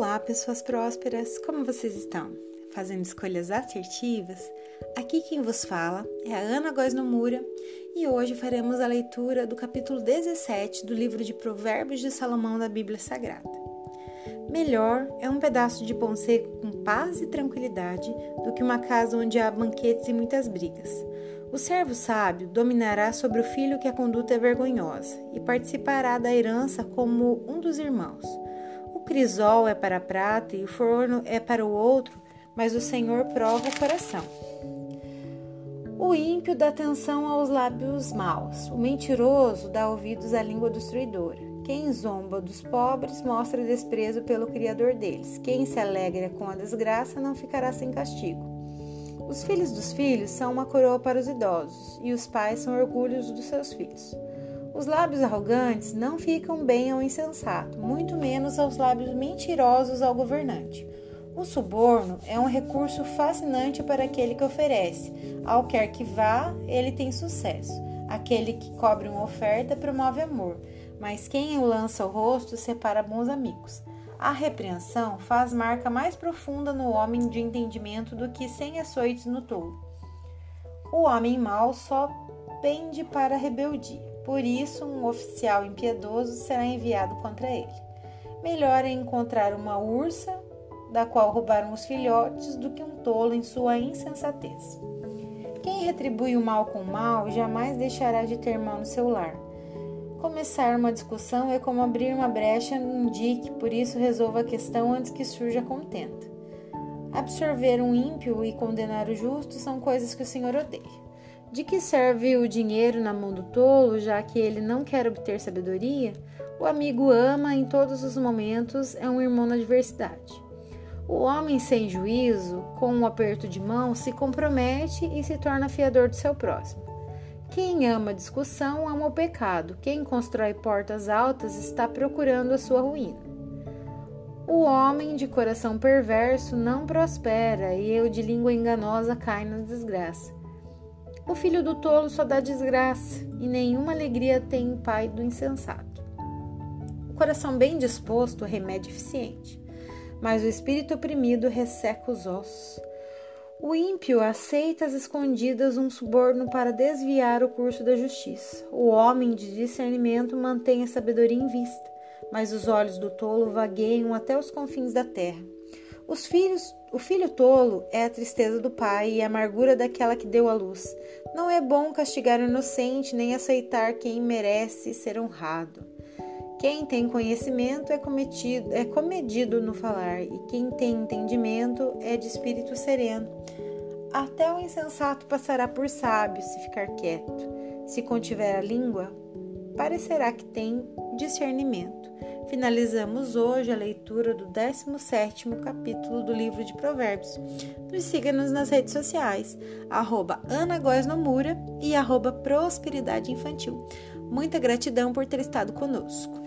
Olá, pessoas prósperas! Como vocês estão? Fazendo escolhas assertivas? Aqui quem vos fala é a Ana Góes Nomura e hoje faremos a leitura do capítulo 17 do livro de Provérbios de Salomão da Bíblia Sagrada. Melhor é um pedaço de pão seco com paz e tranquilidade do que uma casa onde há banquetes e muitas brigas. O servo sábio dominará sobre o filho que a conduta é vergonhosa e participará da herança como um dos irmãos. Crisol é para a prata e o forno é para o outro, mas o Senhor prova o coração. O ímpio dá atenção aos lábios maus, o mentiroso dá ouvidos à língua destruidora. Quem zomba dos pobres mostra desprezo pelo Criador deles. Quem se alegra com a desgraça não ficará sem castigo. Os filhos dos filhos são uma coroa para os idosos, e os pais são orgulhos dos seus filhos. Os lábios arrogantes não ficam bem ao insensato, muito menos aos lábios mentirosos ao governante. O suborno é um recurso fascinante para aquele que oferece. Ao quer que vá, ele tem sucesso. Aquele que cobre uma oferta promove amor, mas quem o lança ao rosto separa bons amigos. A repreensão faz marca mais profunda no homem de entendimento do que cem açoites no tolo. O homem mau só pende para a rebeldia. Por isso, um oficial impiedoso será enviado contra ele. Melhor é encontrar uma ursa da qual roubaram os filhotes do que um tolo em sua insensatez. Quem retribui o mal com o mal jamais deixará de ter mal no seu lar. Começar uma discussão é como abrir uma brecha num dique, por isso resolva a questão antes que surja contenta. Absorver um ímpio e condenar o justo são coisas que o Senhor odeia. De que serve o dinheiro na mão do tolo, já que ele não quer obter sabedoria? O amigo ama em todos os momentos, é um irmão na adversidade. O homem sem juízo, com um aperto de mão, se compromete e se torna fiador do seu próximo. Quem ama discussão ama o pecado. Quem constrói portas altas está procurando a sua ruína. O homem de coração perverso não prospera e eu de língua enganosa cai na desgraça. O filho do tolo só dá desgraça e nenhuma alegria tem o pai do insensato. O coração bem disposto remédio eficiente, mas o espírito oprimido resseca os ossos. O ímpio aceita às escondidas um suborno para desviar o curso da justiça. O homem de discernimento mantém a sabedoria em vista, mas os olhos do tolo vagueiam até os confins da terra. Os filhos, o filho tolo é a tristeza do pai e a amargura daquela que deu a luz. Não é bom castigar o inocente nem aceitar quem merece ser honrado. Quem tem conhecimento é, cometido, é comedido no falar, e quem tem entendimento é de espírito sereno. Até o insensato passará por sábio se ficar quieto. Se contiver a língua, parecerá que tem discernimento. Finalizamos hoje a leitura do 17º capítulo do livro de Provérbios. Nos siga-nos nas redes sociais, arroba e arroba Prosperidade Infantil. Muita gratidão por ter estado conosco.